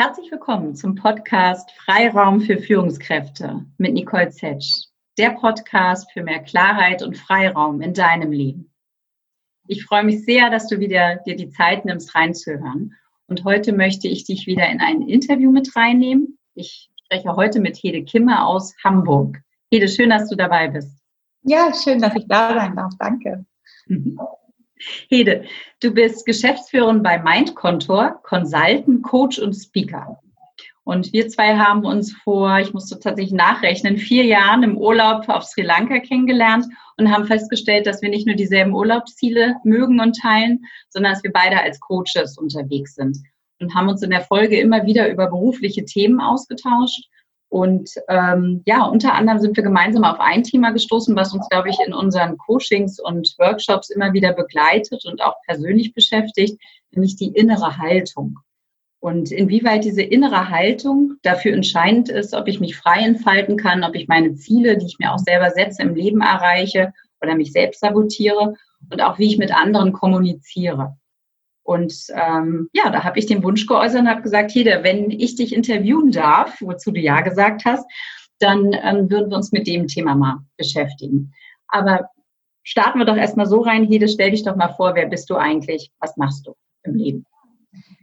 Herzlich willkommen zum Podcast Freiraum für Führungskräfte mit Nicole Zetsch, der Podcast für mehr Klarheit und Freiraum in deinem Leben. Ich freue mich sehr, dass du wieder dir die Zeit nimmst, reinzuhören. Und heute möchte ich dich wieder in ein Interview mit reinnehmen. Ich spreche heute mit Hede Kimmer aus Hamburg. Hede, schön, dass du dabei bist. Ja, schön, dass ich da sein darf. Danke. Mhm. Hede, du bist Geschäftsführerin bei Mindkontor, Consultant, Coach und Speaker. Und wir zwei haben uns vor, ich musste tatsächlich nachrechnen, vier Jahren im Urlaub auf Sri Lanka kennengelernt und haben festgestellt, dass wir nicht nur dieselben Urlaubsziele mögen und teilen, sondern dass wir beide als Coaches unterwegs sind und haben uns in der Folge immer wieder über berufliche Themen ausgetauscht und ähm, ja, unter anderem sind wir gemeinsam auf ein Thema gestoßen, was uns, glaube ich, in unseren Coachings und Workshops immer wieder begleitet und auch persönlich beschäftigt, nämlich die innere Haltung. Und inwieweit diese innere Haltung dafür entscheidend ist, ob ich mich frei entfalten kann, ob ich meine Ziele, die ich mir auch selber setze, im Leben erreiche oder mich selbst sabotiere und auch wie ich mit anderen kommuniziere. Und ähm, ja, da habe ich den Wunsch geäußert und habe gesagt, Hede, wenn ich dich interviewen darf, wozu du ja gesagt hast, dann ähm, würden wir uns mit dem Thema mal beschäftigen. Aber starten wir doch erstmal so rein, Hede, stell dich doch mal vor, wer bist du eigentlich, was machst du im Leben?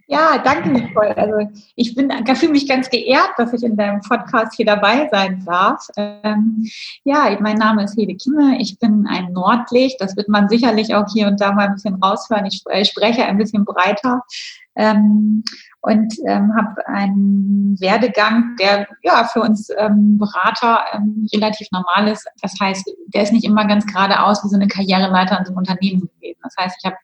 Ja, danke, Nicole. Also ich bin, fühle mich ganz geehrt, dass ich in deinem Podcast hier dabei sein darf. Ähm, ja, mein Name ist Hede Kimme. Ich bin ein Nordlicht. Das wird man sicherlich auch hier und da mal ein bisschen raushören. Ich spreche ein bisschen breiter. Ähm, und ähm, habe einen Werdegang, der ja für uns ähm, Berater ähm, relativ normal ist. Das heißt, der ist nicht immer ganz geradeaus wie so eine Karriereleiter in so einem Unternehmen gewesen. Das heißt, ich habe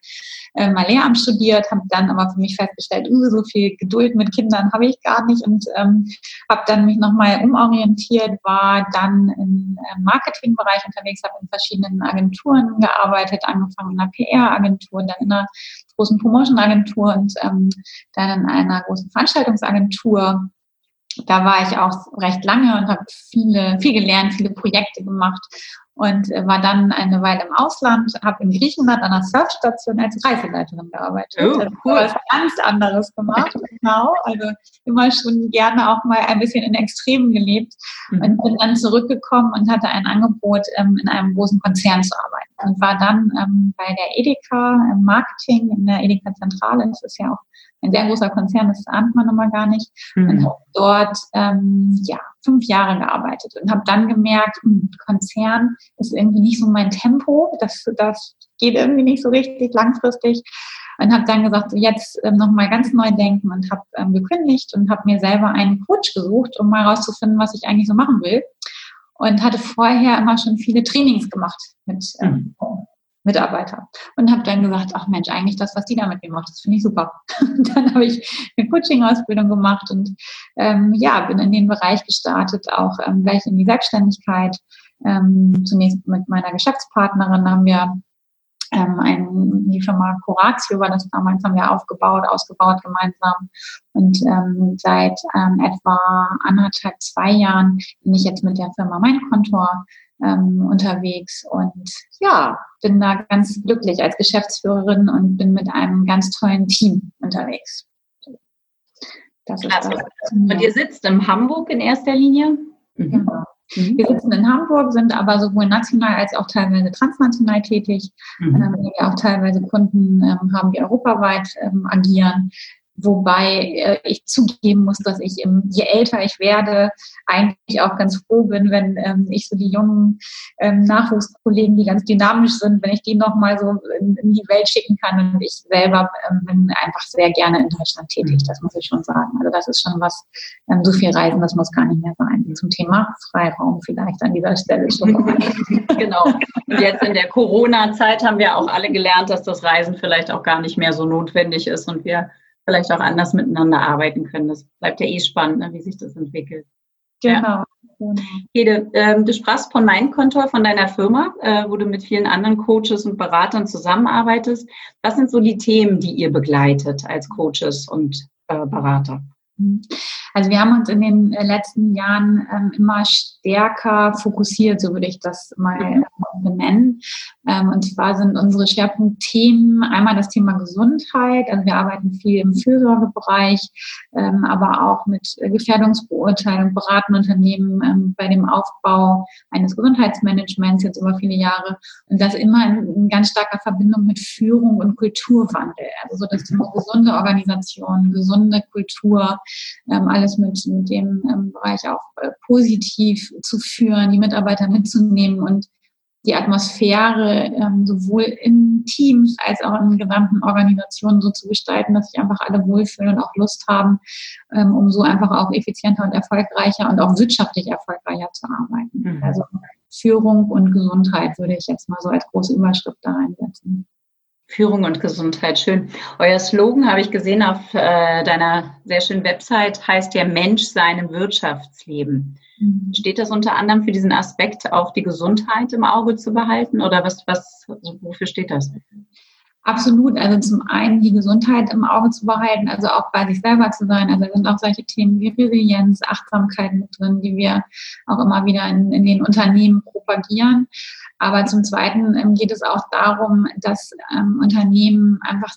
äh, mal Lehramt studiert, habe dann aber für mich festgestellt, uh, so viel Geduld mit Kindern habe ich gar nicht. Und ähm, habe dann mich nochmal umorientiert, war dann im Marketingbereich unterwegs, habe in verschiedenen Agenturen gearbeitet, angefangen in einer PR-Agentur, dann in einer großen Promotion-Agentur und ähm, dann in einer großen Veranstaltungsagentur. Da war ich auch recht lange und habe viele, viel gelernt, viele Projekte gemacht und äh, war dann eine Weile im Ausland, habe in Griechenland an einer Surfstation als Reiseleiterin gearbeitet. Oh, also cool. was ganz anderes gemacht, genau. Also immer schon gerne auch mal ein bisschen in Extremen gelebt mhm. und bin dann zurückgekommen und hatte ein Angebot, ähm, in einem großen Konzern zu arbeiten und war dann ähm, bei der Edeka im Marketing in der Edeka Zentrale. Das ist ja auch ein sehr großer Konzern, das ahnt man immer gar nicht. Mhm. Und habe dort ähm, ja, fünf Jahre gearbeitet und habe dann gemerkt, hm, Konzern ist irgendwie nicht so mein Tempo, das, das geht irgendwie nicht so richtig langfristig. Und habe dann gesagt, jetzt ähm, nochmal ganz neu denken und habe ähm, gekündigt und habe mir selber einen Coach gesucht, um mal rauszufinden, was ich eigentlich so machen will. Und hatte vorher immer schon viele Trainings gemacht mit ähm, mhm. Mitarbeiter. Und habe dann gesagt, ach Mensch, eigentlich das, was die damit gemacht, das finde ich super. Und dann habe ich eine Coaching-Ausbildung gemacht und ähm, ja, bin in den Bereich gestartet, auch ähm, gleich in die Selbstständigkeit. Ähm, zunächst mit meiner Geschäftspartnerin haben wir ähm, ein, die Firma Coratio war das damals, haben wir aufgebaut, ausgebaut gemeinsam. Und ähm, seit ähm, etwa anderthalb, zwei Jahren bin ich jetzt mit der Firma Mein Kontor ähm, unterwegs und ja, bin da ganz glücklich als Geschäftsführerin und bin mit einem ganz tollen Team unterwegs. Das ist das. Und ihr sitzt in Hamburg in erster Linie? Mhm. Genau. Mhm. Wir sitzen in Hamburg, sind aber sowohl national als auch teilweise transnational tätig. Mhm. Ähm, wir auch teilweise Kunden ähm, haben, die europaweit ähm, agieren. Wobei äh, ich zugeben muss, dass ich, im, je älter ich werde, eigentlich auch ganz froh bin, wenn ähm, ich so die jungen ähm, Nachwuchskollegen, die ganz dynamisch sind, wenn ich die nochmal so in, in, die Welt schicken kann. Und ich selber ähm, bin einfach sehr gerne in Deutschland tätig, das muss ich schon sagen. Also das ist schon was, ähm, so viel Reisen, das muss gar nicht mehr sein. Zum Thema Freiraum vielleicht an dieser Stelle schon. genau. Und jetzt in der Corona-Zeit haben wir auch alle gelernt, dass das Reisen vielleicht auch gar nicht mehr so notwendig ist und wir vielleicht auch anders miteinander arbeiten können. Das bleibt ja eh spannend, ne, wie sich das entwickelt. Genau. Ja. Hede, ähm, du sprachst von Mindkontor, von deiner Firma, äh, wo du mit vielen anderen Coaches und Beratern zusammenarbeitest. Was sind so die Themen, die ihr begleitet als Coaches und äh, Berater? Mhm. Also wir haben uns in den äh, letzten Jahren ähm, immer stärker fokussiert, so würde ich das mal mhm. benennen. Ähm, und zwar sind unsere Schwerpunktthemen einmal das Thema Gesundheit. Also wir arbeiten viel im Fürsorgebereich, ähm, aber auch mit Gefährdungsbeurteilung, beraten Unternehmen ähm, bei dem Aufbau eines Gesundheitsmanagements jetzt über viele Jahre. Und das immer in, in ganz starker Verbindung mit Führung und Kulturwandel. Also so das Thema gesunde Organisation, gesunde Kultur, alles mit, mit dem Bereich auch äh, positiv zu führen, die Mitarbeiter mitzunehmen und die Atmosphäre ähm, sowohl in Teams als auch in gesamten Organisationen so zu gestalten, dass sich einfach alle wohlfühlen und auch Lust haben, ähm, um so einfach auch effizienter und erfolgreicher und auch wirtschaftlich erfolgreicher zu arbeiten. Mhm. Also Führung und Gesundheit würde ich jetzt mal so als große Überschrift da reinsetzen. Führung und Gesundheit, schön. Euer Slogan habe ich gesehen auf äh, deiner sehr schönen Website, heißt ja Mensch seinem Wirtschaftsleben. Mhm. Steht das unter anderem für diesen Aspekt, auch die Gesundheit im Auge zu behalten oder was, was, wofür steht das? Absolut. Also zum einen die Gesundheit im Auge zu behalten, also auch bei sich selber zu sein. Also sind auch solche Themen wie Resilienz, Achtsamkeit mit drin, die wir auch immer wieder in, in den Unternehmen propagieren. Aber zum Zweiten ähm, geht es auch darum, dass ähm, Unternehmen einfach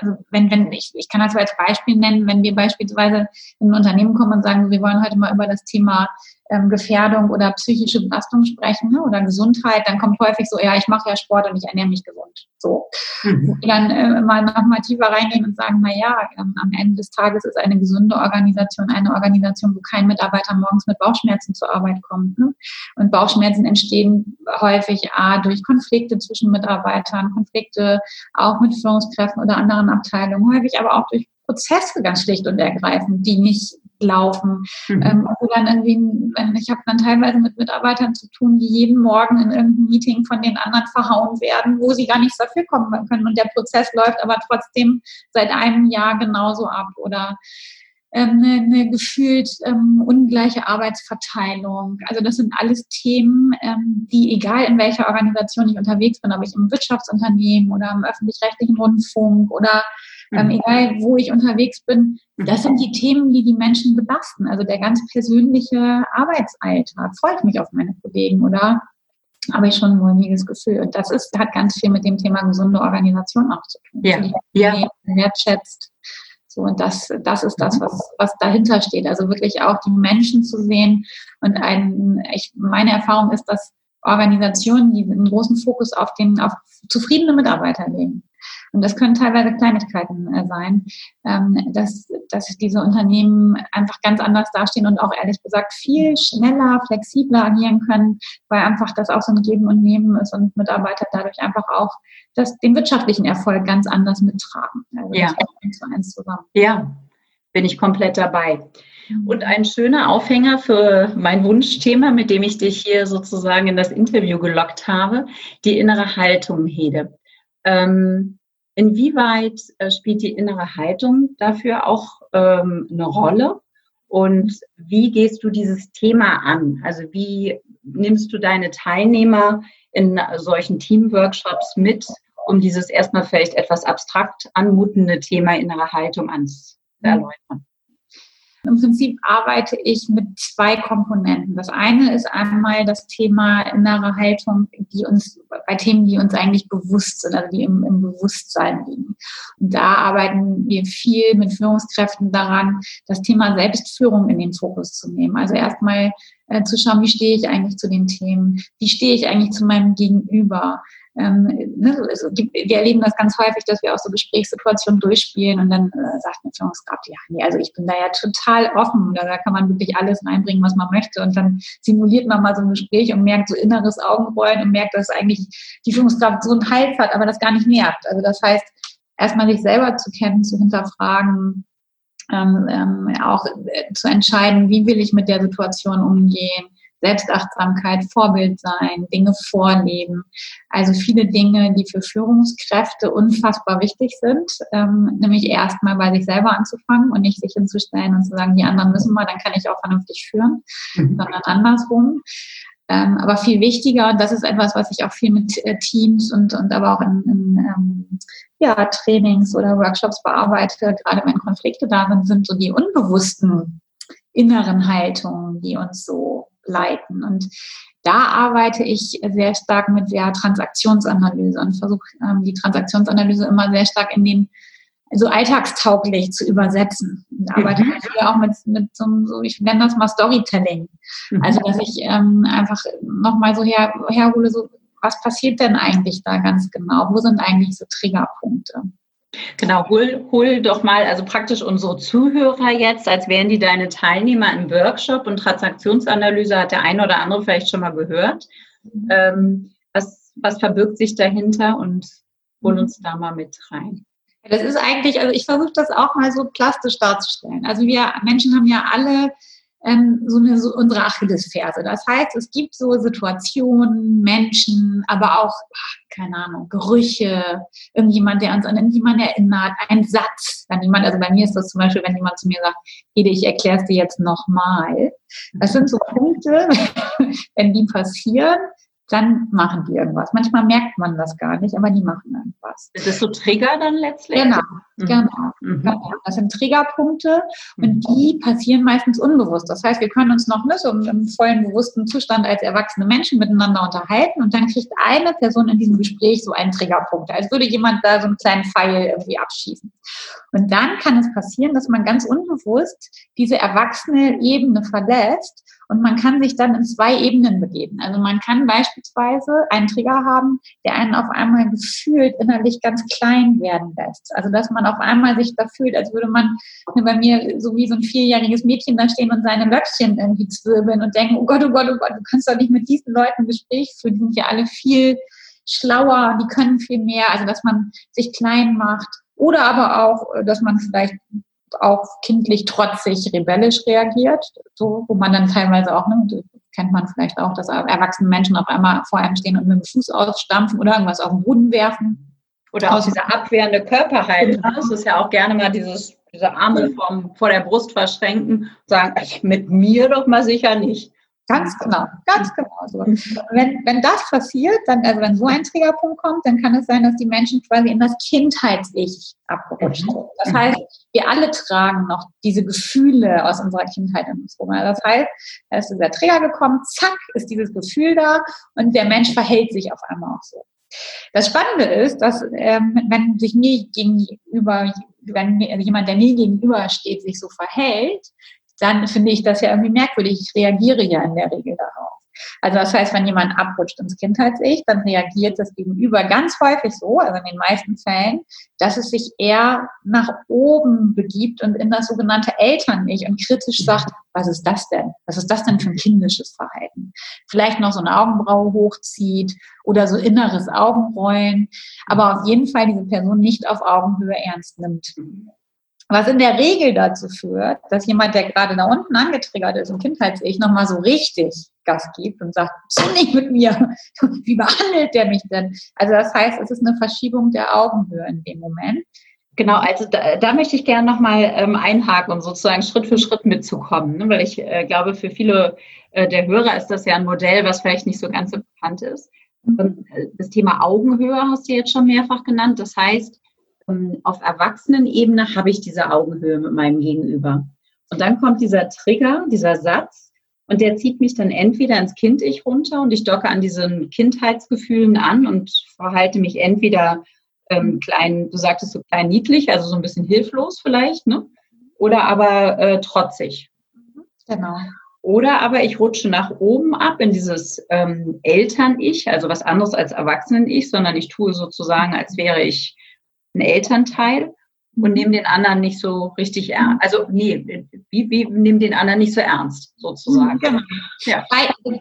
also wenn, wenn ich, ich kann das als Beispiel nennen, wenn wir beispielsweise in ein Unternehmen kommen und sagen, wir wollen heute mal über das Thema ähm, Gefährdung oder psychische Belastung sprechen ne, oder Gesundheit, dann kommt häufig so, ja, ich mache ja Sport und ich ernähre mich gesund. So. Mhm. Dann äh, mal nochmal tiefer reingehen und sagen, na ja, ähm, am Ende des Tages ist eine gesunde Organisation eine Organisation, wo kein Mitarbeiter morgens mit Bauchschmerzen zur Arbeit kommt. Ne? Und Bauchschmerzen entstehen häufig A, durch Konflikte zwischen Mitarbeitern, Konflikte auch mit Führungskräften oder anderen Abteilungen, häufig aber auch durch Prozesse ganz schlicht und ergreifend, die nicht laufen. Mhm. Ähm, dann irgendwie, ich habe dann teilweise mit Mitarbeitern zu tun, die jeden Morgen in irgendeinem Meeting von den anderen verhauen werden, wo sie gar nichts dafür kommen können. Und der Prozess läuft aber trotzdem seit einem Jahr genauso ab. Oder ähm, eine, eine gefühlt ähm, ungleiche Arbeitsverteilung. Also das sind alles Themen, ähm, die egal in welcher Organisation ich unterwegs bin, ob ich im Wirtschaftsunternehmen oder im öffentlich-rechtlichen Rundfunk oder ähm, mhm. egal wo ich unterwegs bin, das sind die Themen, die die Menschen belasten. Also der ganz persönliche Arbeitsalltag. Freue ich mich auf meine Kollegen oder habe ich schon ein mulmiges Gefühl. Und das ist, hat ganz viel mit dem Thema gesunde Organisation auch zu tun. Ja. Die ja. wertschätzt. So, und das, das ist das, was, was dahinter steht. Also wirklich auch die Menschen zu sehen. Und ein, ich, meine Erfahrung ist, dass Organisationen, die einen großen Fokus auf den, auf zufriedene Mitarbeiter legen, und das können teilweise Kleinigkeiten äh, sein, ähm, dass, dass diese Unternehmen einfach ganz anders dastehen und auch ehrlich gesagt viel schneller, flexibler agieren können, weil einfach das auch so ein Geben und Nehmen ist und Mitarbeiter dadurch einfach auch das, den wirtschaftlichen Erfolg ganz anders mittragen. Also ja. eins zu eins zusammen. Ja, bin ich komplett dabei. Mhm. Und ein schöner Aufhänger für mein Wunschthema, mit dem ich dich hier sozusagen in das Interview gelockt habe, die innere Haltung, Hede. Ähm, Inwieweit äh, spielt die innere Haltung dafür auch ähm, eine Rolle? Und wie gehst du dieses Thema an? Also wie nimmst du deine Teilnehmer in solchen Teamworkshops mit, um dieses erstmal vielleicht etwas abstrakt anmutende Thema innere Haltung anzuerläutern? Im Prinzip arbeite ich mit zwei Komponenten. Das eine ist einmal das Thema innere Haltung, die uns bei Themen, die uns eigentlich bewusst sind, also die im, im Bewusstsein liegen. Und da arbeiten wir viel mit Führungskräften daran, das Thema Selbstführung in den Fokus zu nehmen. Also erstmal äh, zu schauen, wie stehe ich eigentlich zu den Themen, wie stehe ich eigentlich zu meinem Gegenüber, ähm, ne, also wir erleben das ganz häufig, dass wir auch so Gesprächssituationen durchspielen und dann äh, sagt eine Führungskraft, ja, nee, also ich bin da ja total offen, da, da kann man wirklich alles reinbringen, was man möchte und dann simuliert man mal so ein Gespräch und merkt so inneres Augenrollen und merkt, dass eigentlich die Führungskraft so einen Hals hat, aber das gar nicht nervt. Also das heißt, erstmal sich selber zu kennen, zu hinterfragen, ähm, ähm, auch äh, zu entscheiden, wie will ich mit der Situation umgehen, Selbstachtsamkeit, Vorbild sein, Dinge vorleben. Also viele Dinge, die für Führungskräfte unfassbar wichtig sind, ähm, nämlich erstmal bei sich selber anzufangen und nicht sich hinzustellen und zu sagen, die anderen müssen mal, dann kann ich auch vernünftig führen, mhm. sondern andersrum. Ähm, aber viel wichtiger, das ist etwas, was ich auch viel mit äh, Teams und, und aber auch in, in ähm, ja, Trainings oder Workshops bearbeite, gerade wenn Konflikte da sind, sind so die unbewussten inneren Haltungen, die uns so leiten. Und da arbeite ich sehr stark mit der Transaktionsanalyse und versuche ähm, die Transaktionsanalyse immer sehr stark in den so alltagstauglich zu übersetzen. Ich arbeite mhm. auch mit, mit so, so, ich nenne das mal Storytelling. Mhm. Also, dass ich ähm, einfach nochmal so her, herhole, so, was passiert denn eigentlich da ganz genau? Wo sind eigentlich so Triggerpunkte? Genau, hol, hol doch mal, also praktisch unsere Zuhörer jetzt, als wären die deine Teilnehmer im Workshop und Transaktionsanalyse hat der eine oder andere vielleicht schon mal gehört. Mhm. Ähm, was, was verbirgt sich dahinter und hol mhm. uns da mal mit rein. Das ist eigentlich, also ich versuche das auch mal so plastisch darzustellen. Also wir Menschen haben ja alle ähm, so, eine, so unsere Achillesferse. Das heißt, es gibt so Situationen, Menschen, aber auch, keine Ahnung, Gerüche, irgendjemand, der uns an irgendjemanden erinnert, ein Satz, dann jemand, also bei mir ist das zum Beispiel, wenn jemand zu mir sagt, Ede, ich erkläre es dir jetzt nochmal. Das sind so Punkte, wenn die passieren, dann machen die irgendwas. Manchmal merkt man das gar nicht, aber die machen irgendwas. Ist das so Trigger dann letztlich? Genau, mhm. genau, mhm. genau. Das sind Triggerpunkte und mhm. die passieren meistens unbewusst. Das heißt, wir können uns noch nicht so im vollen bewussten Zustand als erwachsene Menschen miteinander unterhalten und dann kriegt eine Person in diesem Gespräch so einen Triggerpunkt, als würde jemand da so einen kleinen Pfeil irgendwie abschießen. Und dann kann es passieren, dass man ganz unbewusst diese erwachsene Ebene verlässt und man kann sich dann in zwei Ebenen begeben. Also man kann beispielsweise einen Trigger haben, der einen auf einmal gefühlt innerlich ganz klein werden lässt. Also dass man auf einmal sich da fühlt, als würde man bei mir so wie so ein vierjähriges Mädchen da stehen und seine Löckchen irgendwie zwirbeln und denken, oh Gott, oh Gott, oh Gott, du kannst doch nicht mit diesen Leuten Gespräch führen, die sind ja alle viel schlauer, die können viel mehr. Also dass man sich klein macht. Oder aber auch, dass man vielleicht auch kindlich trotzig, rebellisch reagiert, so, wo man dann teilweise auch, ne, kennt man vielleicht auch, dass erwachsene Menschen auf einmal vor einem stehen und mit dem Fuß ausstampfen oder irgendwas auf den Boden werfen. Oder auch diese abwehrende Körperhaltung. Genau. Das ist ja auch gerne mal dieses, diese Arme vom, vor der Brust verschränken und sagen, mit mir doch mal sicher nicht. Ganz genau, ganz genau so. Wenn, wenn das passiert, dann, also wenn so ein Triggerpunkt kommt, dann kann es sein, dass die Menschen quasi in das Kindheits-Ich abgerutscht sind. Das heißt, wir alle tragen noch diese Gefühle aus unserer Kindheit in uns rum. Das heißt, da ist dieser Trigger gekommen, zack, ist dieses Gefühl da und der Mensch verhält sich auf einmal auch so. Das Spannende ist, dass ähm, wenn sich mir gegenüber, wenn jemand, der mir gegenüber steht, sich so verhält, dann finde ich das ja irgendwie merkwürdig. Ich reagiere ja in der Regel darauf. Also das heißt, wenn jemand abrutscht ins Kindheits-Ich, dann reagiert das Gegenüber ganz häufig so, also in den meisten Fällen, dass es sich eher nach oben begibt und in das sogenannte Eltern-Ich und kritisch sagt, was ist das denn? Was ist das denn für ein kindisches Verhalten? Vielleicht noch so eine Augenbraue hochzieht oder so inneres Augenrollen, aber auf jeden Fall diese Person nicht auf Augenhöhe ernst nimmt. Was in der Regel dazu führt, dass jemand, der gerade da unten angetriggert ist, im Kindheits-Ich, nochmal so richtig Gas gibt und sagt, so nicht mit mir. Wie behandelt der mich denn? Also das heißt, es ist eine Verschiebung der Augenhöhe in dem Moment. Genau, also da, da möchte ich gerne nochmal ähm, einhaken, um sozusagen Schritt für Schritt mitzukommen, ne? weil ich äh, glaube, für viele äh, der Hörer ist das ja ein Modell, was vielleicht nicht so ganz so bekannt ist. Mhm. Äh, das Thema Augenhöhe hast du jetzt schon mehrfach genannt. Das heißt, auf Erwachsenenebene habe ich diese Augenhöhe mit meinem Gegenüber. Und dann kommt dieser Trigger, dieser Satz, und der zieht mich dann entweder ins Kind-Ich runter und ich docke an diesen Kindheitsgefühlen an und verhalte mich entweder ähm, klein, du sagtest so klein niedlich, also so ein bisschen hilflos vielleicht, ne? Oder aber äh, trotzig. Genau. Oder aber ich rutsche nach oben ab in dieses ähm, Eltern-Ich, also was anderes als Erwachsenen-Ich, sondern ich tue sozusagen, als wäre ich ein Elternteil und nehme den anderen nicht so richtig ernst. Also nee, wie, wie nehmen den anderen nicht so ernst, sozusagen. Genau. Ja.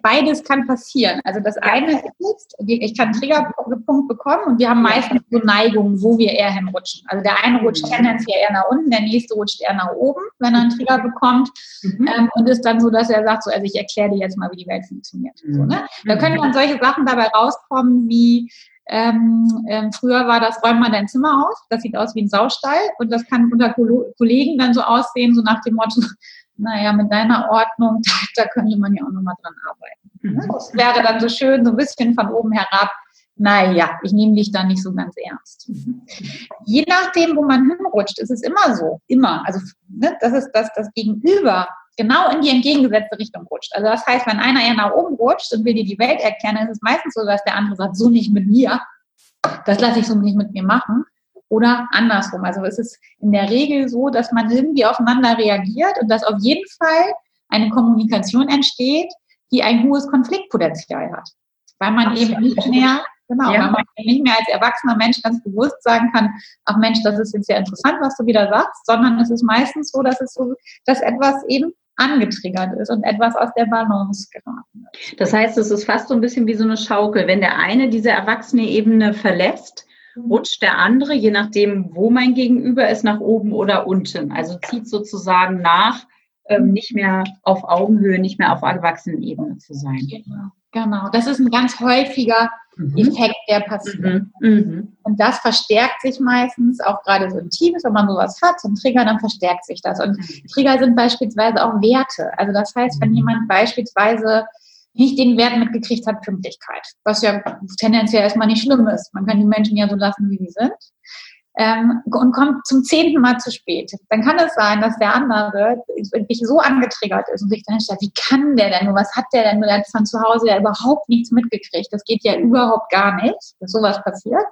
Beides kann passieren. Also das eine ist, ich kann einen Triggerpunkt bekommen und wir haben meistens so Neigungen, wo wir eher hinrutschen. Also der eine rutscht mhm. tendenziell eher nach unten, der nächste rutscht eher nach oben, wenn er einen Trigger bekommt. Mhm. Ähm, und ist dann so, dass er sagt, so, also ich erkläre dir jetzt mal, wie die Welt funktioniert. Mhm. So, ne? Da können dann solche Sachen dabei rauskommen, wie ähm, ähm, früher war das, räum mal dein Zimmer aus, das sieht aus wie ein Saustall und das kann unter Kollegen dann so aussehen, so nach dem Motto, naja, mit deiner Ordnung, da, da könnte man ja auch nochmal dran arbeiten. Mhm. Das wäre dann so schön, so ein bisschen von oben herab, naja, ich nehme dich da nicht so ganz ernst. Mhm. Je nachdem, wo man hinrutscht, ist es immer so, immer. Also ne, das ist das, das Gegenüber genau in die entgegengesetzte Richtung rutscht. Also das heißt, wenn einer eher nach oben rutscht und will dir die Welt erklären, dann ist es meistens so, dass der andere sagt, so nicht mit mir. Das lasse ich so nicht mit mir machen. Oder andersrum. Also es ist in der Regel so, dass man irgendwie aufeinander reagiert und dass auf jeden Fall eine Kommunikation entsteht, die ein hohes Konfliktpotenzial hat. Weil man Absolut. eben nicht mehr Genau, ja. weil man nicht mehr als erwachsener Mensch ganz bewusst sagen kann, ach Mensch, das ist jetzt sehr interessant, was du wieder sagst, sondern es ist meistens so, dass es so, dass etwas eben angetriggert ist und etwas aus der Balance geraten ist. Das heißt, es ist fast so ein bisschen wie so eine Schaukel. Wenn der eine diese erwachsene Ebene verlässt, mhm. rutscht der andere, je nachdem, wo mein Gegenüber ist, nach oben oder unten. Also zieht sozusagen nach, ähm, nicht mehr auf Augenhöhe, nicht mehr auf Erwachsenenebene zu sein. Genau. Genau, das ist ein ganz häufiger mhm. Effekt, der passiert. Mhm. Mhm. Und das verstärkt sich meistens, auch gerade so in Teams, wenn man sowas hat, so ein Trigger, dann verstärkt sich das. Und mhm. Trigger sind beispielsweise auch Werte. Also das heißt, wenn mhm. jemand beispielsweise nicht den Wert mitgekriegt hat, Pünktlichkeit, was ja tendenziell erstmal nicht schlimm ist. Man kann die Menschen ja so lassen, wie sie sind ähm, und kommt zum zehnten Mal zu spät, dann kann es sein, dass der andere wirklich so angetriggert ist und sich dann stellt, wie kann der denn nur, was hat der denn nur, der hat von zu Hause ja überhaupt nichts mitgekriegt, das geht ja überhaupt gar nicht, dass sowas passiert.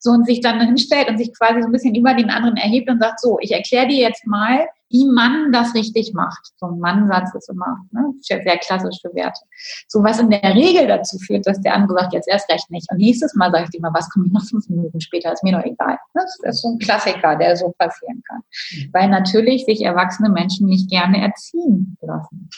So und sich dann hinstellt und sich quasi so ein bisschen über den anderen erhebt und sagt, so, ich erkläre dir jetzt mal, wie man das richtig macht. So ein Mannsatz ist immer ne, sehr klassisch für Werte. So was in der Regel dazu führt, dass der andere sagt, jetzt erst recht nicht. Und nächstes Mal sage ich dir mal, was komme ich noch fünf Minuten später, ist mir doch egal. Das ist so ein Klassiker, der so passieren kann. Weil natürlich sich erwachsene Menschen nicht gerne erziehen lassen.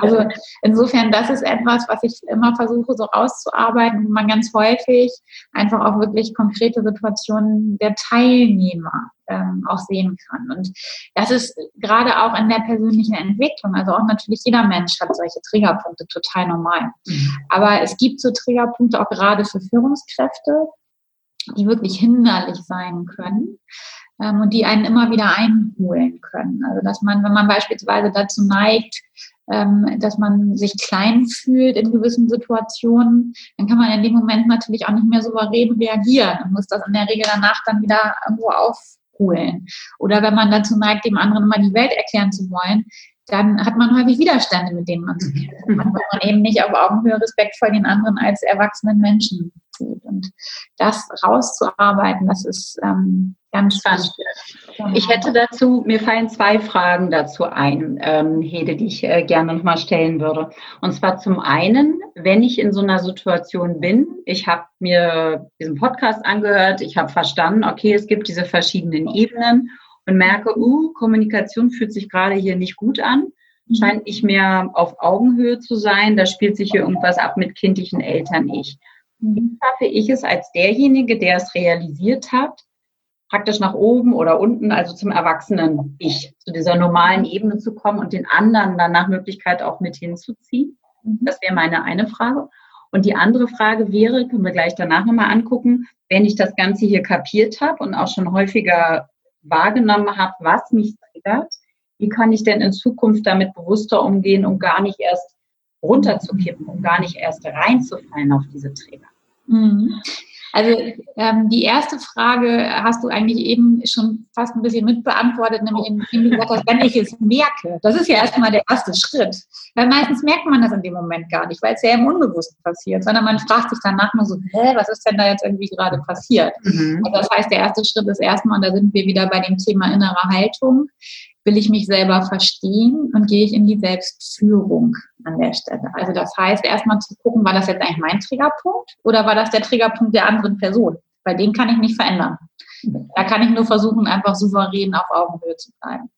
Also insofern, das ist etwas, was ich immer versuche so auszuarbeiten, wo man ganz häufig einfach auch wirklich konkrete Situationen der Teilnehmer ähm, auch sehen kann. Und das ist gerade auch in der persönlichen Entwicklung, also auch natürlich jeder Mensch hat solche Triggerpunkte, total normal. Mhm. Aber es gibt so Triggerpunkte auch gerade für Führungskräfte, die wirklich hinderlich sein können ähm, und die einen immer wieder einholen können. Also dass man, wenn man beispielsweise dazu neigt, ähm, dass man sich klein fühlt in gewissen Situationen, dann kann man in dem Moment natürlich auch nicht mehr souverän reagieren und muss das in der Regel danach dann wieder irgendwo aufholen. Oder wenn man dazu neigt, dem anderen immer die Welt erklären zu wollen, dann hat man häufig Widerstände, mit denen man zu kämpfen hat, weil man eben nicht auf Augenhöhe respektvoll den anderen als erwachsenen Menschen sieht. Und das rauszuarbeiten, das ist ähm, Ganz spannend. Ich hätte dazu, mir fallen zwei Fragen dazu ein, ähm, Hede, die ich äh, gerne nochmal stellen würde. Und zwar zum einen, wenn ich in so einer Situation bin, ich habe mir diesen Podcast angehört, ich habe verstanden, okay, es gibt diese verschiedenen Ebenen und merke, uh, Kommunikation fühlt sich gerade hier nicht gut an, scheint nicht mehr auf Augenhöhe zu sein, da spielt sich hier irgendwas ab mit kindlichen Eltern ich. Wie schaffe ich es als derjenige, der es realisiert hat, praktisch nach oben oder unten, also zum erwachsenen Ich, zu dieser normalen Ebene zu kommen und den anderen dann nach Möglichkeit auch mit hinzuziehen? Mhm. Das wäre meine eine Frage. Und die andere Frage wäre, können wir gleich danach nochmal angucken, wenn ich das Ganze hier kapiert habe und auch schon häufiger wahrgenommen habe, was mich triggert, wie kann ich denn in Zukunft damit bewusster umgehen, um gar nicht erst runterzukippen, um gar nicht erst reinzufallen auf diese Trigger? Mhm. Also ähm, die erste Frage hast du eigentlich eben schon fast ein bisschen mitbeantwortet, nämlich indem du gesagt hast, wenn ich es merke. Das ist ja erstmal der erste Schritt. Weil meistens merkt man das in dem Moment gar nicht, weil es ja im Unbewussten passiert, sondern man fragt sich danach nur so, hä, was ist denn da jetzt irgendwie gerade passiert? Mhm. Also das heißt, der erste Schritt ist erstmal, und da sind wir wieder bei dem Thema innere Haltung, will ich mich selber verstehen und gehe ich in die Selbstführung an der Stelle. Also das heißt, erstmal zu gucken, war das jetzt eigentlich mein Triggerpunkt oder war das der Triggerpunkt der anderen Person? Weil den kann ich nicht verändern. Da kann ich nur versuchen, einfach souverän auf Augenhöhe zu bleiben.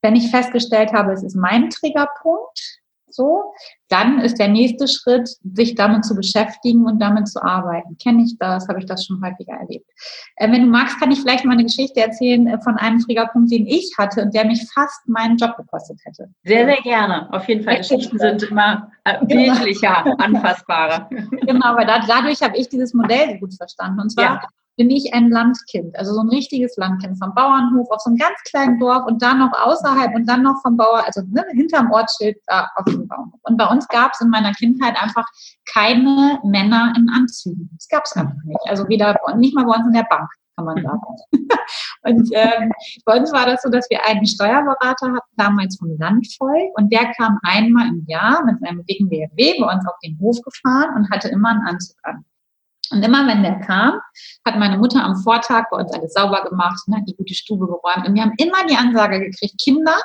Wenn ich festgestellt habe, es ist mein Triggerpunkt, so, dann ist der nächste Schritt, sich damit zu beschäftigen und damit zu arbeiten. Kenne ich das? Habe ich das schon häufiger erlebt? Äh, wenn du magst, kann ich vielleicht mal eine Geschichte erzählen äh, von einem Triggerpunkt, den ich hatte und der mich fast meinen Job gekostet hätte. Sehr, sehr gerne. Auf jeden Fall. Geschichten sind immer äh, bildlicher, anfassbarer. Genau, aber dadurch habe ich dieses Modell gut verstanden. Und zwar ja bin ich ein Landkind, also so ein richtiges Landkind vom Bauernhof auf so einem ganz kleinen Dorf und dann noch außerhalb und dann noch vom Bauer, also ne, hinterm Ortsschild da auf dem Bauernhof. Und bei uns gab es in meiner Kindheit einfach keine Männer in Anzügen. Das gab es einfach nicht. Also weder, nicht mal bei uns in der Bank. kann man sagen. und ähm, bei uns war das so, dass wir einen Steuerberater hatten, damals vom Landvolk, und der kam einmal im Jahr mit seinem dicken BMW bei uns auf den Hof gefahren und hatte immer einen Anzug an. Und immer wenn der kam, hat meine Mutter am Vortag bei uns alles sauber gemacht, ne, die gute Stube geräumt. Und wir haben immer die Ansage gekriegt, Kinder,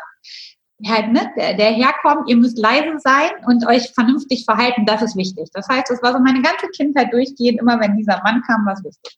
halt, ne, der, der herkommt, ihr müsst leise sein und euch vernünftig verhalten, das ist wichtig. Das heißt, das war so meine ganze Kindheit durchgehend, immer wenn dieser Mann kam, war es wichtig.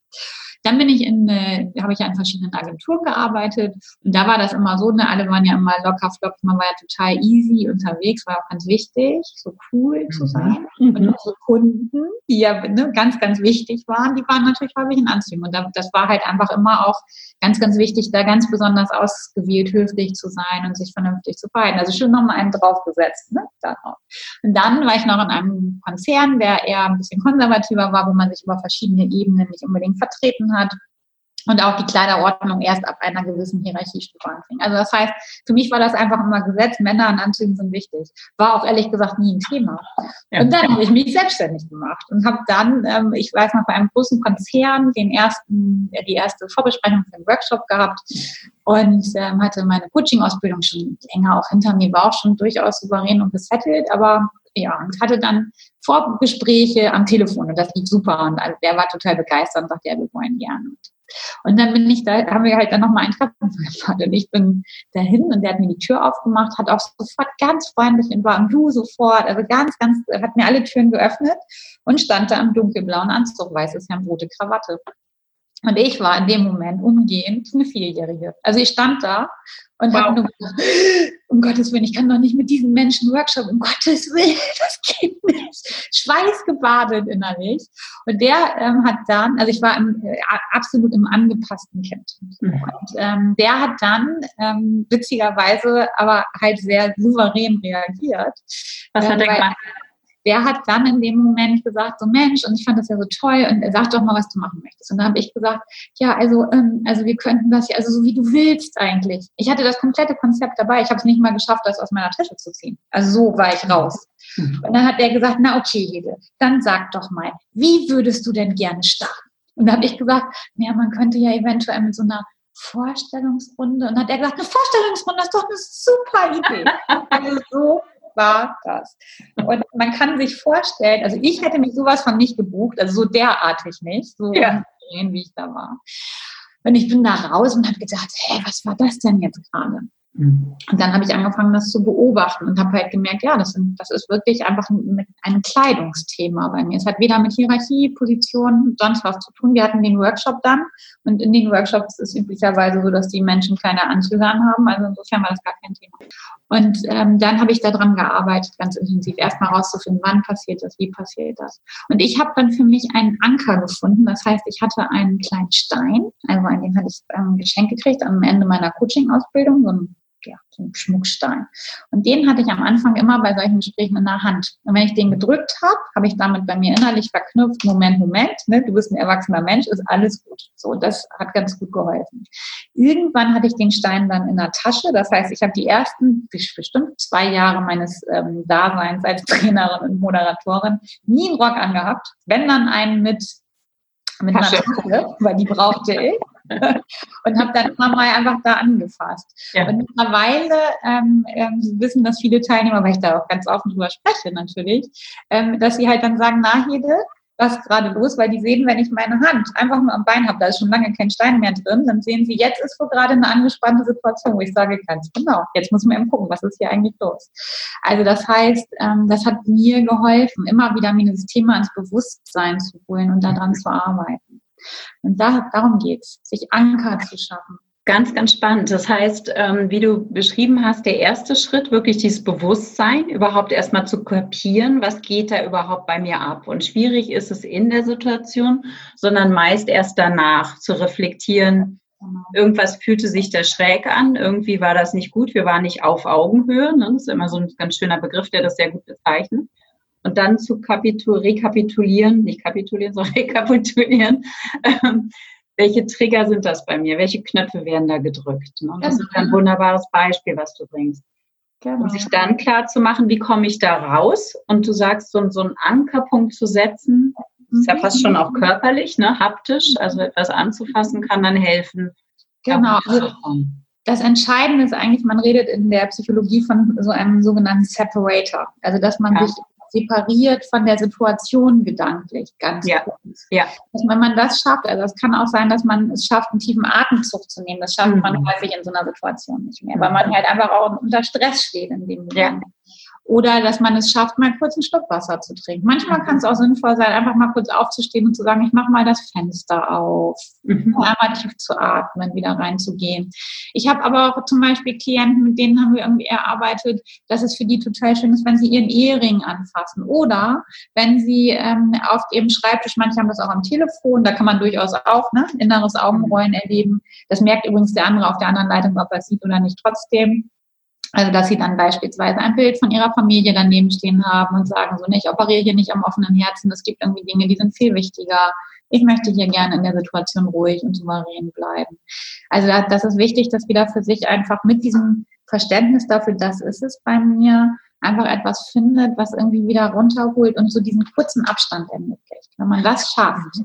Dann bin ich in, äh, habe ich ja in verschiedenen Agenturen gearbeitet und da war das immer so, ne, alle waren ja immer locker flockig, man war ja total easy unterwegs, war auch ganz wichtig, so cool zu mhm. sein. Mhm. Und unsere Kunden, die ja ne, ganz, ganz wichtig waren, die waren natürlich häufig in Anzügen und das war halt einfach immer auch ganz, ganz wichtig, da ganz besonders ausgewählt höflich zu sein und sich vernünftig zu verhalten. Also schon nochmal einen draufgesetzt. Ne? Darauf. Und dann war ich noch in einem Konzern, der eher ein bisschen konservativer war, wo man sich über verschiedene Ebenen nicht unbedingt vertreten hat und auch die Kleiderordnung erst ab einer gewissen Hierarchiestufe anfing. Also das heißt, für mich war das einfach immer Gesetz, Männer in Anzügen sind wichtig. War auch ehrlich gesagt nie ein Thema. Ja. Und dann habe ich mich selbstständig gemacht und habe dann, ähm, ich weiß noch, bei einem großen Konzern den ersten, die erste Vorbesprechung für den Workshop gehabt und ähm, hatte meine Coaching-Ausbildung schon länger auch hinter mir, war auch schon durchaus souverän und gesettelt, aber ja, und hatte dann Vorgespräche am Telefon und das lief super und der war total begeistert und sagte, ja, wir wollen gerne. Und dann bin ich da, haben wir halt dann nochmal ein Treffen vereinbart und ich bin dahin und der hat mir die Tür aufgemacht, hat auch sofort ganz freundlich am Du sofort, also ganz, ganz, hat mir alle Türen geöffnet und stand da im dunkelblauen Anzug, weißes Hemd, rote Krawatte. Und ich war in dem Moment umgehend eine Vierjährige. Also ich stand da und wow. habe nur gedacht, um Gottes Willen, ich kann doch nicht mit diesen Menschen Workshop, um Gottes Willen, das geht nicht. Schweißgebadet innerlich. Und der ähm, hat dann, also ich war im, äh, absolut im angepassten Kind. Mhm. Und ähm, der hat dann ähm, witzigerweise aber halt sehr souverän reagiert. Was hat er gemacht? Der hat dann in dem Moment gesagt, so Mensch, und ich fand das ja so toll, und er sagt doch mal, was du machen möchtest. Und dann habe ich gesagt, ja, also, ähm, also wir könnten das ja, also so wie du willst eigentlich. Ich hatte das komplette Konzept dabei. Ich habe es nicht mal geschafft, das aus meiner Tasche zu ziehen. Also so war ich raus. Mhm. Und dann hat er gesagt, na okay, Hede, dann sag doch mal, wie würdest du denn gerne starten? Und da habe ich gesagt, ja, man könnte ja eventuell mit so einer Vorstellungsrunde. Und dann hat er gesagt, eine Vorstellungsrunde ist doch eine super Idee. Also so war das. Und man kann sich vorstellen, also ich hätte mich sowas von nicht gebucht, also so derartig nicht, so ja. wie ich da war. Und ich bin da raus und habe gedacht, hey, was war das denn jetzt gerade? Und dann habe ich angefangen, das zu beobachten und habe halt gemerkt, ja, das, sind, das ist wirklich einfach ein, ein Kleidungsthema bei mir. Es hat weder mit Hierarchie, Position, sonst was zu tun. Wir hatten den Workshop dann und in den Workshops ist es üblicherweise so, dass die Menschen kleine Anzüge haben. Also insofern war das gar kein Thema. Und ähm, dann habe ich daran gearbeitet, ganz intensiv, erstmal rauszufinden, wann passiert das, wie passiert das. Und ich habe dann für mich einen Anker gefunden. Das heißt, ich hatte einen kleinen Stein, also an den hatte ich ähm, Geschenk gekriegt am Ende meiner Coaching-Ausbildung, so ein ja, so ein Schmuckstein. Und den hatte ich am Anfang immer bei solchen Gesprächen in der Hand. Und wenn ich den gedrückt habe, habe ich damit bei mir innerlich verknüpft, Moment, Moment, ne, du bist ein erwachsener Mensch, ist alles gut. So, das hat ganz gut geholfen. Irgendwann hatte ich den Stein dann in der Tasche. Das heißt, ich habe die ersten bestimmt zwei Jahre meines ähm, Daseins als Trainerin und Moderatorin nie einen Rock angehabt. Wenn dann einen mit mit Tasche. einer Tasche, weil die brauchte ich. und habe dann immer mal einfach da angefasst. Ja. Und mittlerweile ähm, ähm, wissen das viele Teilnehmer, weil ich da auch ganz offen drüber spreche natürlich, ähm, dass sie halt dann sagen, na Hede, was gerade los, weil die sehen, wenn ich meine Hand einfach nur am Bein habe, da ist schon lange kein Stein mehr drin, dann sehen sie, jetzt ist wohl gerade eine angespannte Situation, wo ich sage, ganz genau, jetzt muss man eben gucken, was ist hier eigentlich los. Also das heißt, ähm, das hat mir geholfen, immer wieder mir dieses Thema ins Bewusstsein zu holen und daran zu arbeiten. Und da, darum geht's, sich Anker zu schaffen. Ganz, ganz spannend. Das heißt, ähm, wie du beschrieben hast, der erste Schritt, wirklich dieses Bewusstsein, überhaupt erstmal zu kapieren, was geht da überhaupt bei mir ab. Und schwierig ist es in der Situation, sondern meist erst danach zu reflektieren, genau. irgendwas fühlte sich da schräg an, irgendwie war das nicht gut, wir waren nicht auf Augenhöhe. Ne? Das ist immer so ein ganz schöner Begriff, der das sehr gut bezeichnet. Und dann zu rekapitulieren, nicht kapitulieren, sondern rekapitulieren, ähm, welche Trigger sind das bei mir? Welche Knöpfe werden da gedrückt? Ne? Das ist ein wunderbares Beispiel, was du bringst. Genau. Und sich dann klar zu machen, wie komme ich da raus? Und du sagst, so, so einen Ankerpunkt zu setzen, ist ja fast schon auch körperlich, ne? haptisch, also etwas anzufassen kann dann helfen. Genau. Also, das Entscheidende ist eigentlich, man redet in der Psychologie von so einem sogenannten Separator. Also, dass man ja. sich separiert von der Situation gedanklich, ganz ja. kurz. Ja. Dass wenn man das schafft, also es kann auch sein, dass man es schafft, einen tiefen Atemzug zu nehmen. Das schafft mhm. man häufig in so einer Situation nicht mehr, weil man halt einfach auch unter Stress steht in dem Moment. Ja. Oder dass man es schafft, mal kurz einen Schluck Wasser zu trinken. Manchmal kann es auch sinnvoll sein, einfach mal kurz aufzustehen und zu sagen, ich mache mal das Fenster auf, mhm. einmal tief zu atmen, wieder reinzugehen. Ich habe aber auch zum Beispiel Klienten, mit denen haben wir irgendwie erarbeitet, dass es für die total schön ist, wenn sie ihren Ehering anfassen. Oder wenn sie ähm, auf ihrem Schreibtisch, manche haben das auch am Telefon, da kann man durchaus auch ne, inneres Augenrollen erleben. Das merkt übrigens der andere auf der anderen Leitung, ob er es sieht oder nicht trotzdem also, dass sie dann beispielsweise ein Bild von ihrer Familie daneben stehen haben und sagen so, ich operiere hier nicht am offenen Herzen, es gibt irgendwie Dinge, die sind viel wichtiger. Ich möchte hier gerne in der Situation ruhig und souverän bleiben. Also, das ist wichtig, dass wir da für sich einfach mit diesem Verständnis dafür, das ist es bei mir, einfach etwas findet, was irgendwie wieder runterholt und so diesen kurzen Abstand ermöglicht. Wenn man das schafft,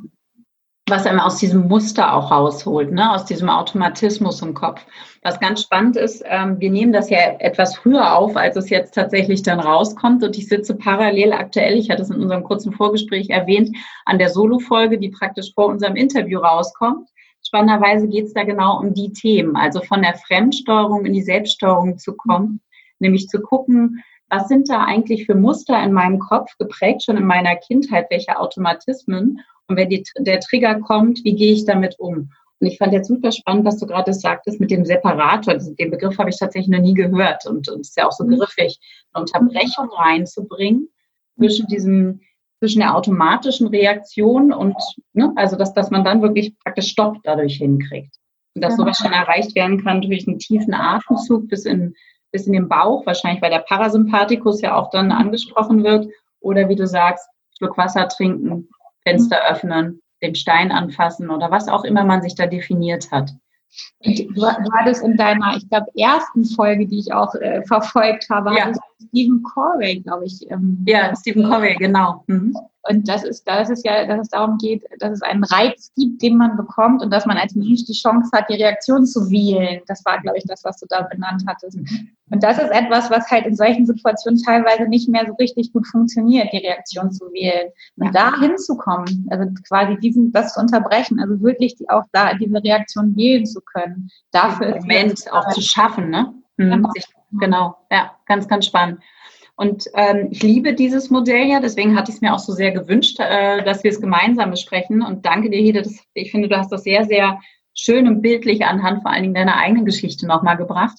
was einem aus diesem Muster auch rausholt, ne? aus diesem Automatismus im Kopf. Was ganz spannend ist, ähm, wir nehmen das ja etwas früher auf, als es jetzt tatsächlich dann rauskommt. Und ich sitze parallel aktuell, ich hatte es in unserem kurzen Vorgespräch erwähnt, an der Solo-Folge, die praktisch vor unserem Interview rauskommt. Spannenderweise geht es da genau um die Themen, also von der Fremdsteuerung in die Selbststeuerung zu kommen, nämlich zu gucken, was sind da eigentlich für Muster in meinem Kopf geprägt, schon in meiner Kindheit, welche Automatismen und wenn die, der Trigger kommt, wie gehe ich damit um? Und ich fand jetzt super spannend, was du gerade sagtest mit dem Separator. Den Begriff habe ich tatsächlich noch nie gehört und es ist ja auch so mhm. griffig, eine Unterbrechung reinzubringen zwischen diesem, zwischen der automatischen Reaktion und, ne, also dass, dass man dann wirklich praktisch Stopp dadurch hinkriegt. Und dass sowas schon erreicht werden kann durch einen tiefen Atemzug bis in, bis in den Bauch, wahrscheinlich weil der Parasympathikus ja auch dann angesprochen wird. Oder wie du sagst, Schluck Wasser trinken, Fenster öffnen, den Stein anfassen oder was auch immer man sich da definiert hat. Und du, du hattest in deiner, ich glaube, ersten Folge, die ich auch äh, verfolgt habe, ja. Stephen Corey, glaube ich. Ähm, ja, Stephen Corey, genau. Mhm. Und das ist, das ist ja, dass es darum geht, dass es einen Reiz gibt, den man bekommt und dass man als Mensch die Chance hat, die Reaktion zu wählen. Das war, glaube ich, das, was du da benannt hattest. Und das ist etwas, was halt in solchen Situationen teilweise nicht mehr so richtig gut funktioniert, die Reaktion zu wählen. Und da hinzukommen, also quasi diesen, das zu unterbrechen, also wirklich die, auch da diese Reaktion wählen zu können. Dafür Moment auch zu schaffen, ne? Mhm. Genau. genau, ja, ganz, ganz spannend. Und ähm, ich liebe dieses Modell ja, deswegen hatte ich es mir auch so sehr gewünscht, äh, dass wir es gemeinsam besprechen. Und danke dir, Hede. Das, ich finde, du hast das sehr, sehr schön und bildlich anhand vor allen Dingen deiner eigenen Geschichte nochmal gebracht.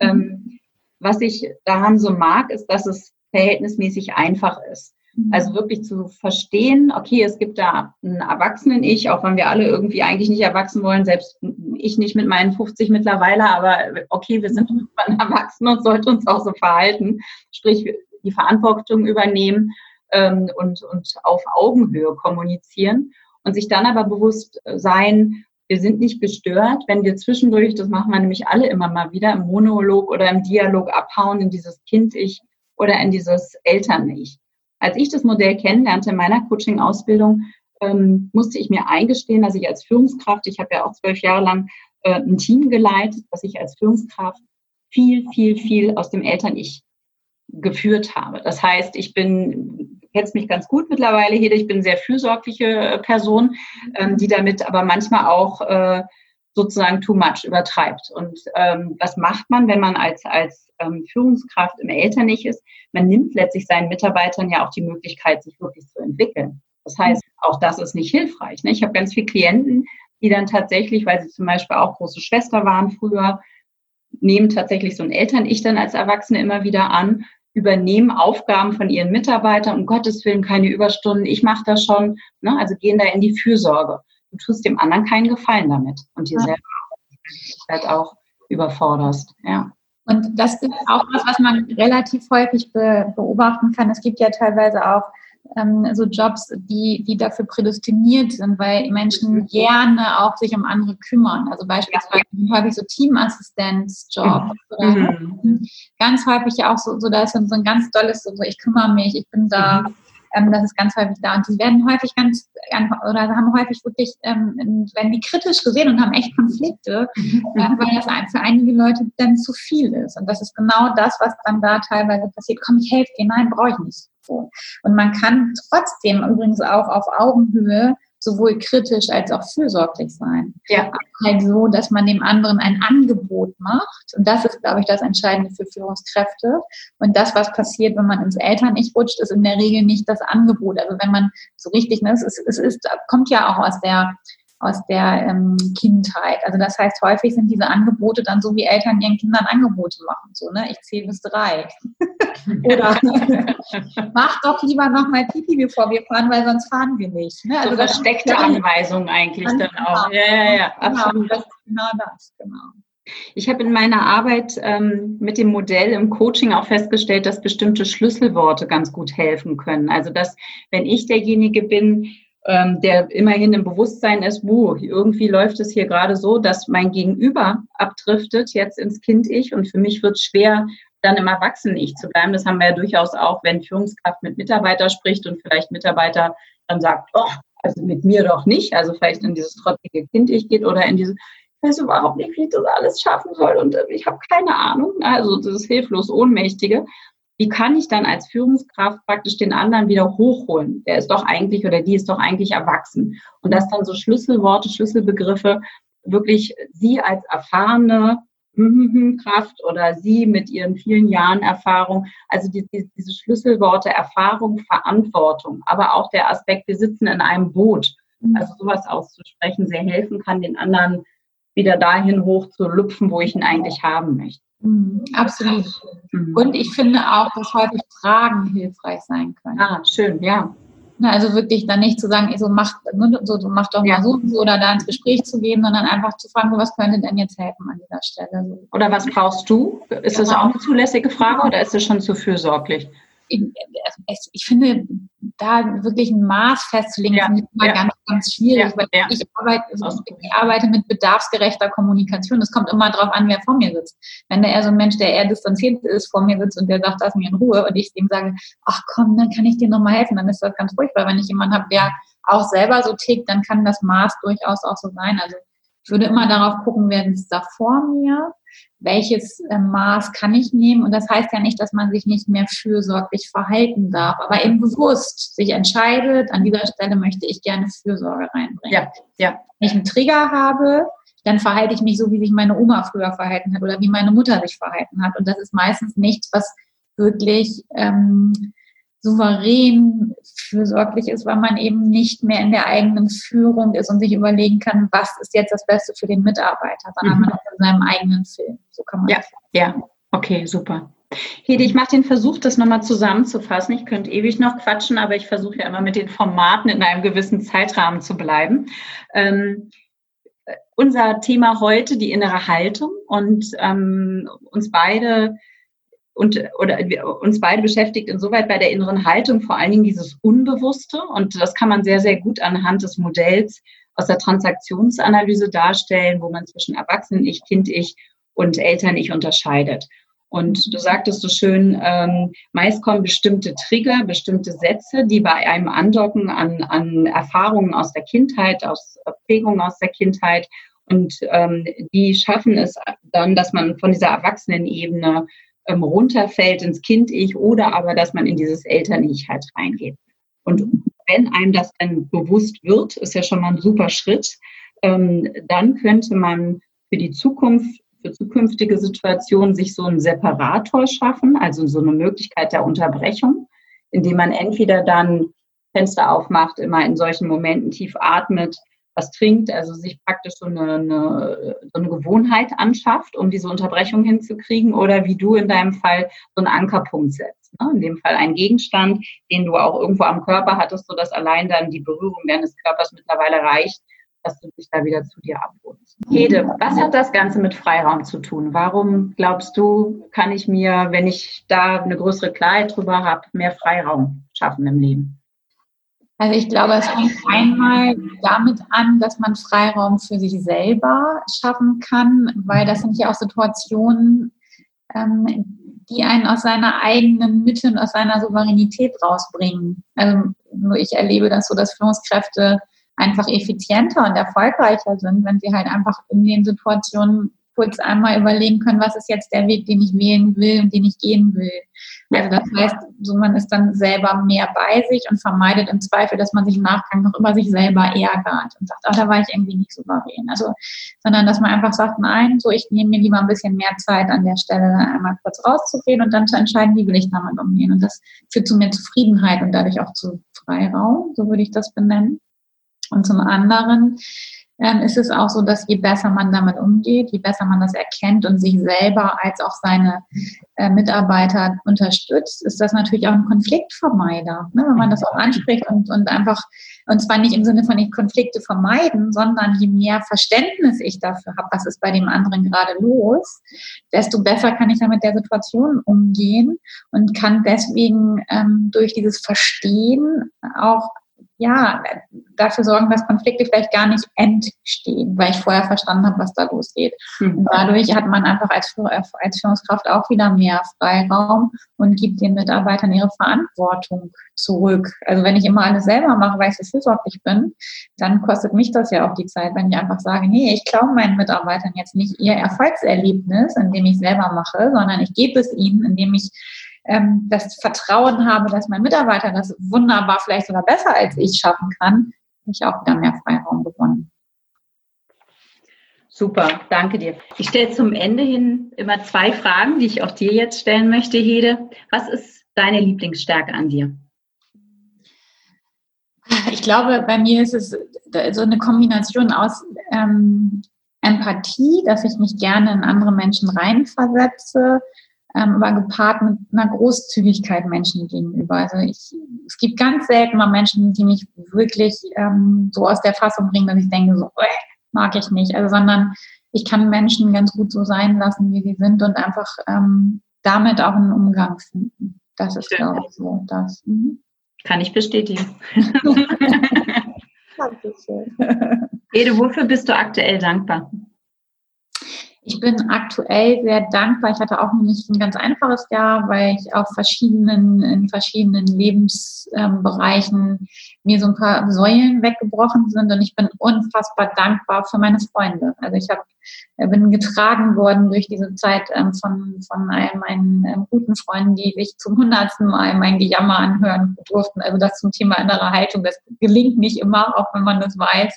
Mhm. Ähm, was ich daran so mag, ist, dass es verhältnismäßig einfach ist. Mhm. Also wirklich zu verstehen, okay, es gibt da einen Erwachsenen-Ich, auch wenn wir alle irgendwie eigentlich nicht erwachsen wollen, selbst ich nicht mit meinen 50 mittlerweile, aber okay, wir sind irgendwann erwachsen und sollten uns auch so verhalten, sprich die Verantwortung übernehmen ähm, und, und auf Augenhöhe kommunizieren und sich dann aber bewusst sein, wir sind nicht gestört, wenn wir zwischendurch, das machen wir nämlich alle immer mal wieder, im Monolog oder im Dialog abhauen in dieses Kind-Ich oder in dieses Eltern-Ich. Als ich das Modell kennenlernte in meiner Coaching-Ausbildung, ähm, musste ich mir eingestehen, dass ich als Führungskraft, ich habe ja auch zwölf Jahre lang äh, ein Team geleitet, dass ich als Führungskraft viel, viel, viel aus dem Eltern-Ich geführt habe. Das heißt, ich bin, kennst mich ganz gut mittlerweile, Hede, ich bin eine sehr fürsorgliche äh, Person, ähm, die damit aber manchmal auch äh, sozusagen too much übertreibt. Und ähm, was macht man, wenn man als, als ähm, Führungskraft im Eltern nicht ist? Man nimmt letztlich seinen Mitarbeitern ja auch die Möglichkeit, sich wirklich zu entwickeln. Das heißt, auch das ist nicht hilfreich. Ne? Ich habe ganz viele Klienten, die dann tatsächlich, weil sie zum Beispiel auch große Schwester waren früher, nehmen tatsächlich so ein Eltern-Ich dann als Erwachsene immer wieder an, übernehmen Aufgaben von ihren Mitarbeitern, um Gottes Willen keine Überstunden, ich mache das schon, ne? also gehen da in die Fürsorge du tust dem anderen keinen Gefallen damit und dir ja. selber halt auch überforderst. Ja. Und das ist auch was, was man relativ häufig be beobachten kann. Es gibt ja teilweise auch ähm, so Jobs, die, die dafür prädestiniert sind, weil Menschen gerne auch sich um andere kümmern. Also beispielsweise ja. häufig so Teamassistenzjob mhm. oder mhm. ganz häufig ja auch so, so da ist so ein ganz tolles, so, ich kümmere mich, ich bin da. Mhm Ähm, das ist ganz häufig da. Und die werden häufig ganz, oder haben häufig wirklich, ähm, werden die kritisch gesehen und haben echt Konflikte, mhm. äh, weil das für einige Leute dann zu viel ist. Und das ist genau das, was dann da teilweise passiert. Komm, ich helfe dir. Nein, brauche ich nicht. Und man kann trotzdem übrigens auch auf Augenhöhe sowohl kritisch als auch fürsorglich sein. Ja. Halt so, dass man dem anderen ein Angebot macht. Und das ist, glaube ich, das Entscheidende für Führungskräfte. Und das, was passiert, wenn man ins Eltern-Ich rutscht, ist in der Regel nicht das Angebot. Also wenn man so richtig, ne, es, ist, es ist, kommt ja auch aus der aus der ähm, Kindheit. Also das heißt, häufig sind diese Angebote dann so, wie Eltern ihren Kindern Angebote machen. So, ne? Ich zähle bis drei. Oder mach doch lieber nochmal Pipi, bevor wir fahren, weil sonst fahren wir nicht. Ne? Also so versteckte Anweisungen eigentlich dann auch. Genau. Ja, ja, ja, genau, absolut. Das genau das, genau. Ich habe in meiner Arbeit ähm, mit dem Modell im Coaching auch festgestellt, dass bestimmte Schlüsselworte ganz gut helfen können. Also dass, wenn ich derjenige bin, ähm, der immerhin im Bewusstsein ist, wuh, irgendwie läuft es hier gerade so, dass mein Gegenüber abdriftet jetzt ins Kind-Ich und für mich wird schwer, dann im Erwachsenen-Ich zu bleiben. Das haben wir ja durchaus auch, wenn Führungskraft mit Mitarbeiter spricht und vielleicht Mitarbeiter dann sagt, oh, also mit mir doch nicht, also vielleicht in dieses trotzige Kind-Ich geht oder in dieses, ich weiß überhaupt nicht, wie ich das alles schaffen soll und äh, ich habe keine Ahnung, also das hilflos Ohnmächtige wie kann ich dann als Führungskraft praktisch den anderen wieder hochholen? Der ist doch eigentlich oder die ist doch eigentlich erwachsen. Und dass dann so Schlüsselworte, Schlüsselbegriffe wirklich sie als erfahrene Kraft oder sie mit ihren vielen Jahren Erfahrung, also die, die, diese Schlüsselworte Erfahrung, Verantwortung, aber auch der Aspekt, wir sitzen in einem Boot, mhm. also sowas auszusprechen, sehr helfen kann, den anderen wieder dahin hoch zu lüpfen, wo ich ihn eigentlich haben möchte. Mhm, absolut. Mhm. Und ich finde auch, dass häufig Fragen hilfreich sein können. Ah, schön, ja. Also wirklich dann nicht zu sagen, so mach, so, so mach doch ja. mal so so oder da ins Gespräch zu gehen, sondern einfach zu fragen, was könnte denn jetzt helfen an dieser Stelle. Oder was brauchst du? Ist das auch eine zulässige Frage oder ist das schon zu fürsorglich? Ich, ich, finde, da wirklich ein Maß festzulegen, ja, ist immer ja. ganz, ganz schwierig, ja, weil ich, arbeite, ich arbeite mit bedarfsgerechter Kommunikation. Es kommt immer darauf an, wer vor mir sitzt. Wenn da eher so ein Mensch, der eher distanziert ist, vor mir sitzt und der sagt, lass mich in Ruhe und ich ihm sage, ach komm, dann kann ich dir nochmal helfen, dann ist das ganz ruhig, weil wenn ich jemanden habe, der auch selber so tickt, dann kann das Maß durchaus auch so sein. Also ich würde immer darauf gucken, wer ist da vor mir welches äh, Maß kann ich nehmen. Und das heißt ja nicht, dass man sich nicht mehr fürsorglich verhalten darf, aber eben bewusst sich entscheidet, an dieser Stelle möchte ich gerne Fürsorge reinbringen. Ja, ja. Wenn ich einen Trigger habe, dann verhalte ich mich so, wie sich meine Oma früher verhalten hat oder wie meine Mutter sich verhalten hat. Und das ist meistens nichts, was wirklich ähm, souverän fürsorglich ist, weil man eben nicht mehr in der eigenen Führung ist und sich überlegen kann, was ist jetzt das Beste für den Mitarbeiter, sondern mhm. man ist in seinem eigenen Film. So kann man ja, das ja, okay, super. Hede, ich mache den Versuch, das nochmal zusammenzufassen. Ich könnte ewig noch quatschen, aber ich versuche ja immer mit den Formaten in einem gewissen Zeitrahmen zu bleiben. Ähm, unser Thema heute, die innere Haltung und ähm, uns beide und oder uns beide beschäftigt insoweit bei der inneren Haltung vor allen Dingen dieses Unbewusste und das kann man sehr sehr gut anhand des Modells aus der Transaktionsanalyse darstellen, wo man zwischen Erwachsenen-Ich, Kind-Ich und Eltern-Ich unterscheidet. Und du sagtest so schön, ähm, meist kommen bestimmte Trigger, bestimmte Sätze, die bei einem andocken an, an Erfahrungen aus der Kindheit, aus Prägungen aus der Kindheit. Und ähm, die schaffen es dann, dass man von dieser Erwachsenenebene ähm, runterfällt ins Kind-Ich oder aber, dass man in dieses Eltern-Ich halt reingeht. Und wenn einem das dann bewusst wird, ist ja schon mal ein super Schritt, ähm, dann könnte man für die Zukunft, für zukünftige Situationen sich so einen Separator schaffen, also so eine Möglichkeit der Unterbrechung, indem man entweder dann Fenster aufmacht, immer in solchen Momenten tief atmet, was trinkt, also sich praktisch so eine, eine, so eine Gewohnheit anschafft, um diese Unterbrechung hinzukriegen oder wie du in deinem Fall so einen Ankerpunkt setzt. Ne? In dem Fall einen Gegenstand, den du auch irgendwo am Körper hattest, sodass allein dann die Berührung deines Körpers mittlerweile reicht, dass du dich da wieder zu dir abholst. Hede, was hat das Ganze mit Freiraum zu tun? Warum glaubst du, kann ich mir, wenn ich da eine größere Klarheit drüber habe, mehr Freiraum schaffen im Leben? Also ich glaube, es fängt einmal damit an, dass man Freiraum für sich selber schaffen kann, weil das sind ja auch Situationen, ähm, die einen aus seiner eigenen Mitte und aus seiner Souveränität rausbringen. Also ich erlebe das so, dass Führungskräfte einfach effizienter und erfolgreicher sind, wenn sie halt einfach in den Situationen kurz einmal überlegen können, was ist jetzt der Weg, den ich wählen will und den ich gehen will. Also das heißt, so man ist dann selber mehr bei sich und vermeidet im Zweifel, dass man sich im Nachgang noch über sich selber ärgert und sagt, ach, da war ich irgendwie nicht souverän. Also, sondern dass man einfach sagt, nein, so ich nehme mir lieber ein bisschen mehr Zeit an der Stelle, einmal kurz rauszugehen und dann zu entscheiden, wie will ich damit umgehen. Und das führt zu mehr Zufriedenheit und dadurch auch zu Freiraum, so würde ich das benennen. Und zum anderen ähm, ist es auch so, dass je besser man damit umgeht, je besser man das erkennt und sich selber als auch seine äh, Mitarbeiter unterstützt, ist das natürlich auch ein Konfliktvermeider. Ne? Wenn man das auch anspricht und, und einfach, und zwar nicht im Sinne von ich Konflikte vermeiden, sondern je mehr Verständnis ich dafür habe, was ist bei dem anderen gerade los, desto besser kann ich dann mit der Situation umgehen und kann deswegen ähm, durch dieses Verstehen auch ja, dafür sorgen, dass Konflikte vielleicht gar nicht entstehen, weil ich vorher verstanden habe, was da losgeht. Mhm. Und dadurch hat man einfach als, als Führungskraft auch wieder mehr Freiraum und gibt den Mitarbeitern ihre Verantwortung zurück. Also wenn ich immer alles selber mache, weil ich so fürsorglich bin, dann kostet mich das ja auch die Zeit, wenn ich einfach sage, nee, ich klaue meinen Mitarbeitern jetzt nicht ihr Erfolgserlebnis, indem ich selber mache, sondern ich gebe es ihnen, indem ich ähm, das Vertrauen habe, dass mein Mitarbeiter das wunderbar, vielleicht sogar besser als ich schaffen kann, habe ich auch wieder mehr Freiraum gewonnen. Super, danke dir. Ich stelle zum Ende hin immer zwei Fragen, die ich auch dir jetzt stellen möchte, Hede. Was ist deine Lieblingsstärke an dir? Ich glaube, bei mir ist es so eine Kombination aus ähm, Empathie, dass ich mich gerne in andere Menschen reinversetze, ähm, aber gepaart mit einer Großzügigkeit Menschen gegenüber. Also ich, es gibt ganz selten mal Menschen, die mich wirklich ähm, so aus der Fassung bringen, dass ich denke, so, äh, mag ich nicht. Also, sondern ich kann Menschen ganz gut so sein lassen, wie sie sind und einfach ähm, damit auch einen Umgang finden. Das ist, glaube ich, so das. Mhm. Kann ich bestätigen. Dankeschön. Ede, wofür bist du aktuell dankbar? Ich bin aktuell sehr dankbar. Ich hatte auch nicht ein ganz einfaches Jahr, weil ich auf verschiedenen, in verschiedenen Lebensbereichen mir so ein paar Säulen weggebrochen sind und ich bin unfassbar dankbar für meine Freunde. Also ich habe äh, bin getragen worden durch diese Zeit ähm, von, von all meinen ähm, guten Freunden, die sich zum hundertsten Mal mein Gejammer anhören durften. Also das zum Thema innere Haltung, das gelingt nicht immer, auch wenn man das weiß.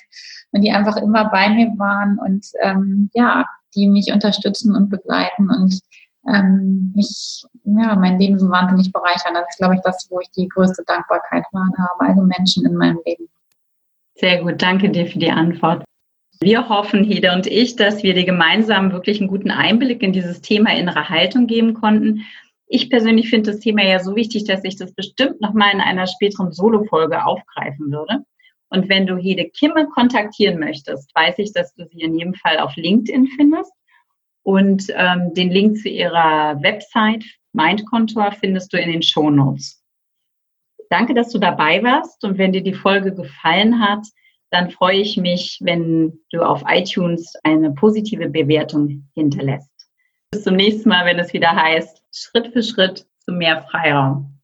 Und die einfach immer bei mir waren und ähm, ja, die mich unterstützen und begleiten und ähm, mich, ja, mein Leben so wahnsinnig bereichern. Das ist, glaube ich, das, wo ich die größte Dankbarkeit habe, also Menschen in meinem Leben. Sehr gut, danke dir für die Antwort. Wir hoffen, Hede und ich, dass wir dir gemeinsam wirklich einen guten Einblick in dieses Thema innere Haltung geben konnten. Ich persönlich finde das Thema ja so wichtig, dass ich das bestimmt nochmal in einer späteren Solo-Folge aufgreifen würde. Und wenn du Hede Kimme kontaktieren möchtest, weiß ich, dass du sie in jedem Fall auf LinkedIn findest. Und ähm, den Link zu ihrer Website Mindkontor findest du in den Show Notes. Danke, dass du dabei warst. Und wenn dir die Folge gefallen hat, dann freue ich mich, wenn du auf iTunes eine positive Bewertung hinterlässt. Bis zum nächsten Mal, wenn es wieder heißt, Schritt für Schritt zu mehr Freiraum.